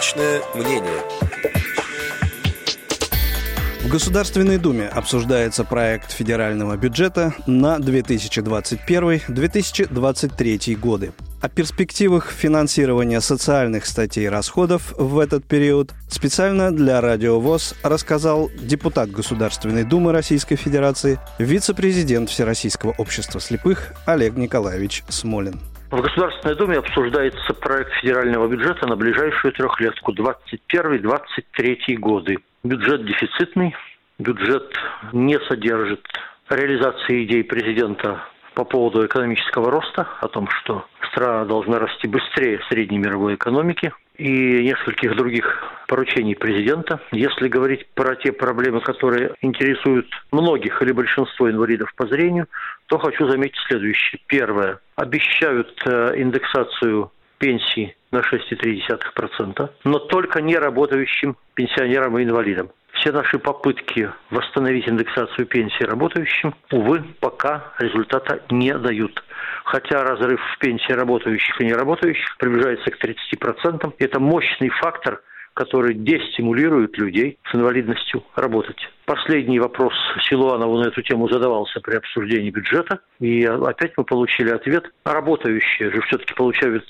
Личное мнение. В Государственной Думе обсуждается проект федерального бюджета на 2021-2023 годы. О перспективах финансирования социальных статей расходов в этот период специально для Радио ВОЗ рассказал депутат Государственной Думы Российской Федерации, вице-президент Всероссийского общества слепых Олег Николаевич Смолин. В Государственной Думе обсуждается проект федерального бюджета на ближайшую трехлетку 21-23 годы. Бюджет дефицитный, бюджет не содержит реализации идей президента по поводу экономического роста, о том, что страна должна расти быстрее средней мировой экономики и нескольких других поручений президента. Если говорить про те проблемы, которые интересуют многих или большинство инвалидов по зрению, то хочу заметить следующее. Первое. Обещают э, индексацию пенсий на 6,3%, но только не работающим пенсионерам и инвалидам. Все наши попытки восстановить индексацию пенсии работающим, увы, пока результата не дают. Хотя разрыв в пенсии работающих и неработающих приближается к 30%. Это мощный фактор, который дестимулирует людей с инвалидностью работать. Последний вопрос Силуанову на эту тему задавался при обсуждении бюджета. И опять мы получили ответ. Работающие же все-таки получают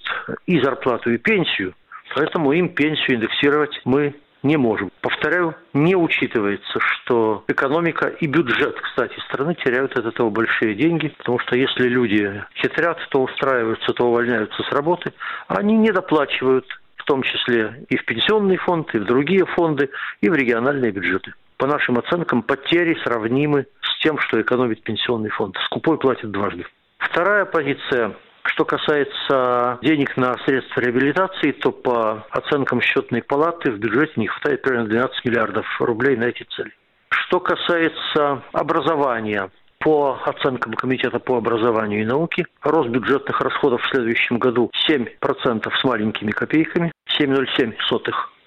и зарплату, и пенсию. Поэтому им пенсию индексировать мы не можем. Повторяю, не учитывается, что экономика и бюджет, кстати, страны теряют от этого большие деньги, потому что если люди хитрят, то устраиваются, то увольняются с работы, они не доплачивают в том числе и в пенсионный фонд, и в другие фонды, и в региональные бюджеты. По нашим оценкам, потери сравнимы с тем, что экономит пенсионный фонд. Скупой платит дважды. Вторая позиция что касается денег на средства реабилитации, то по оценкам счетной палаты в бюджете не хватает примерно 12 миллиардов рублей на эти цели. Что касается образования, по оценкам Комитета по образованию и науке, рост бюджетных расходов в следующем году 7% с маленькими копейками, 7,07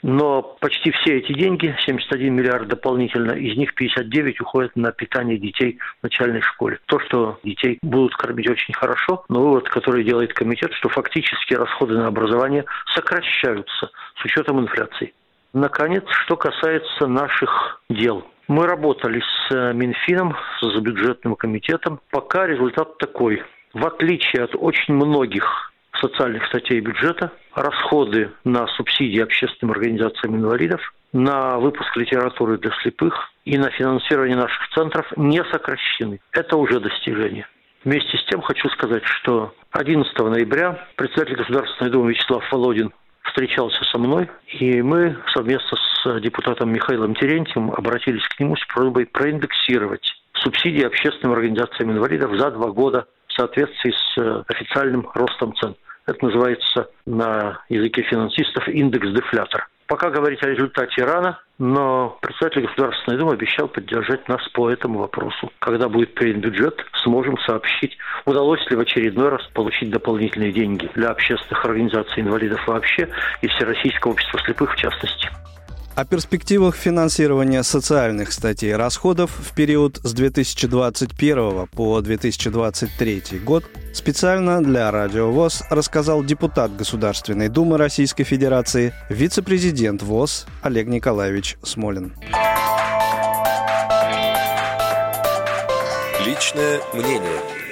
но почти все эти деньги, 71 миллиард дополнительно, из них 59 уходят на питание детей в начальной школе. То, что детей будут кормить очень хорошо, но вывод, который делает комитет, что фактически расходы на образование сокращаются с учетом инфляции. Наконец, что касается наших дел. Мы работали с э, Минфином, с бюджетным комитетом. Пока результат такой. В отличие от очень многих социальных статей бюджета, расходы на субсидии общественным организациям инвалидов, на выпуск литературы для слепых и на финансирование наших центров не сокращены. Это уже достижение. Вместе с тем хочу сказать, что 11 ноября председатель Государственной Думы Вячеслав Володин встречался со мной, и мы совместно с депутатом Михаилом Терентьевым обратились к нему с просьбой проиндексировать субсидии общественным организациям инвалидов за два года в соответствии с э, официальным ростом цен. Это называется на языке финансистов индекс-дефлятор. Пока говорить о результате рано, но председатель Государственной Думы обещал поддержать нас по этому вопросу. Когда будет принят бюджет, сможем сообщить, удалось ли в очередной раз получить дополнительные деньги для общественных организаций инвалидов вообще и Всероссийского общества слепых в частности. О перспективах финансирования социальных статей расходов в период с 2021 по 2023 год специально для Радио ВОЗ рассказал депутат Государственной Думы Российской Федерации, вице-президент ВОЗ Олег Николаевич Смолин. Личное мнение –